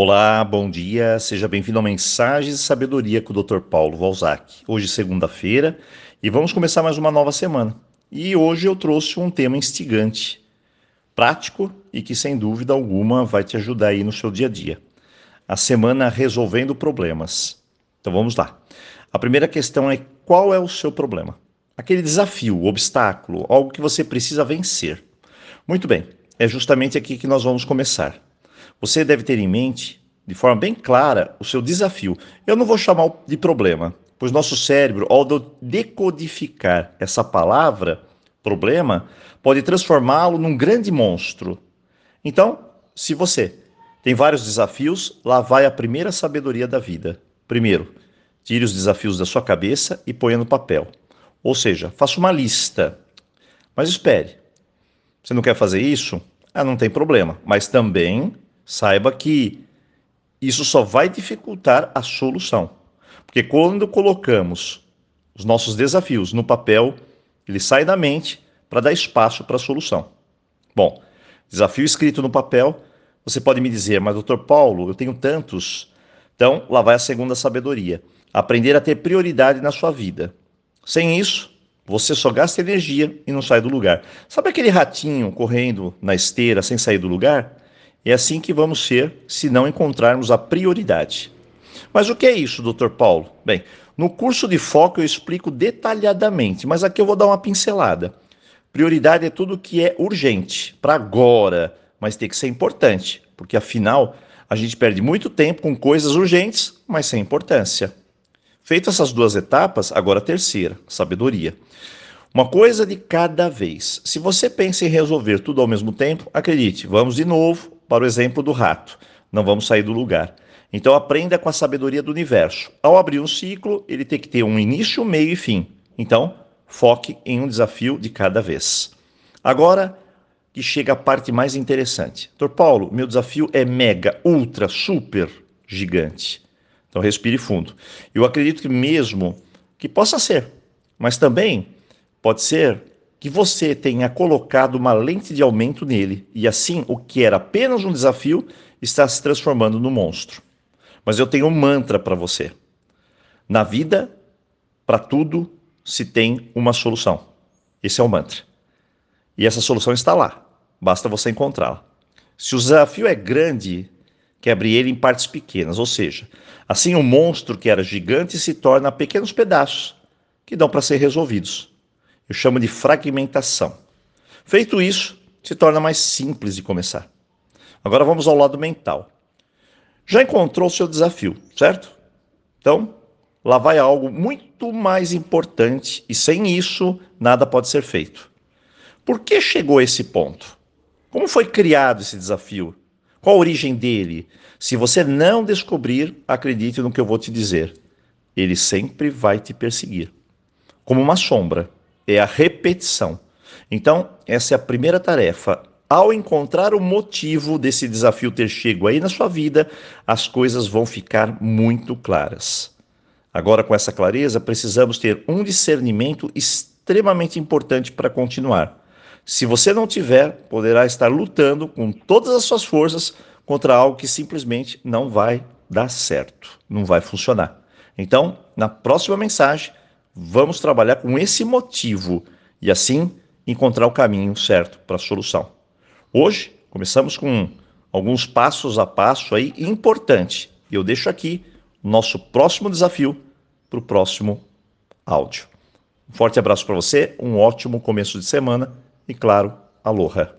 Olá, bom dia, seja bem-vindo a Mensagens de Sabedoria com o Dr. Paulo Valzac. Hoje, segunda-feira, e vamos começar mais uma nova semana. E hoje eu trouxe um tema instigante, prático e que, sem dúvida alguma, vai te ajudar aí no seu dia a dia. A semana resolvendo problemas. Então vamos lá. A primeira questão é qual é o seu problema? Aquele desafio, obstáculo, algo que você precisa vencer. Muito bem, é justamente aqui que nós vamos começar. Você deve ter em mente, de forma bem clara, o seu desafio. Eu não vou chamar de problema, pois nosso cérebro, ao decodificar essa palavra, problema, pode transformá-lo num grande monstro. Então, se você tem vários desafios, lá vai a primeira sabedoria da vida. Primeiro, tire os desafios da sua cabeça e ponha no papel. Ou seja, faça uma lista. Mas espere. Você não quer fazer isso? Ah, não tem problema. Mas também saiba que isso só vai dificultar a solução. Porque quando colocamos os nossos desafios no papel, ele sai da mente para dar espaço para a solução. Bom, desafio escrito no papel, você pode me dizer, mas doutor Paulo, eu tenho tantos. Então, lá vai a segunda sabedoria. Aprender a ter prioridade na sua vida. Sem isso, você só gasta energia e não sai do lugar. Sabe aquele ratinho correndo na esteira sem sair do lugar? É assim que vamos ser se não encontrarmos a prioridade. Mas o que é isso, Dr. Paulo? Bem, no curso de foco eu explico detalhadamente, mas aqui eu vou dar uma pincelada. Prioridade é tudo que é urgente, para agora, mas tem que ser importante, porque afinal a gente perde muito tempo com coisas urgentes, mas sem importância. Feitas essas duas etapas, agora a terceira, sabedoria. Uma coisa de cada vez. Se você pensa em resolver tudo ao mesmo tempo, acredite, vamos de novo para o exemplo do rato. Não vamos sair do lugar. Então aprenda com a sabedoria do universo. Ao abrir um ciclo, ele tem que ter um início, meio e fim. Então, foque em um desafio de cada vez. Agora que chega a parte mais interessante. Doutor Paulo, meu desafio é mega, ultra, super gigante. Então respire fundo. Eu acredito que mesmo que possa ser, mas também pode ser que você tenha colocado uma lente de aumento nele e assim o que era apenas um desafio está se transformando no monstro. Mas eu tenho um mantra para você. Na vida, para tudo se tem uma solução. Esse é o mantra. E essa solução está lá. Basta você encontrá-la. Se o desafio é grande, quebre ele em partes pequenas, ou seja, assim o monstro que era gigante se torna pequenos pedaços que dão para ser resolvidos. Eu chamo de fragmentação. Feito isso, se torna mais simples de começar. Agora vamos ao lado mental. Já encontrou o seu desafio, certo? Então, lá vai algo muito mais importante e sem isso nada pode ser feito. Por que chegou a esse ponto? Como foi criado esse desafio? Qual a origem dele? Se você não descobrir, acredite no que eu vou te dizer. Ele sempre vai te perseguir como uma sombra é a repetição. Então, essa é a primeira tarefa. Ao encontrar o motivo desse desafio ter chego aí na sua vida, as coisas vão ficar muito claras. Agora, com essa clareza, precisamos ter um discernimento extremamente importante para continuar. Se você não tiver, poderá estar lutando com todas as suas forças contra algo que simplesmente não vai dar certo, não vai funcionar. Então, na próxima mensagem, Vamos trabalhar com esse motivo e assim encontrar o caminho certo para a solução. Hoje começamos com alguns passos a passo aí importante. Eu deixo aqui o nosso próximo desafio para o próximo áudio. Um forte abraço para você, um ótimo começo de semana e claro, aloha.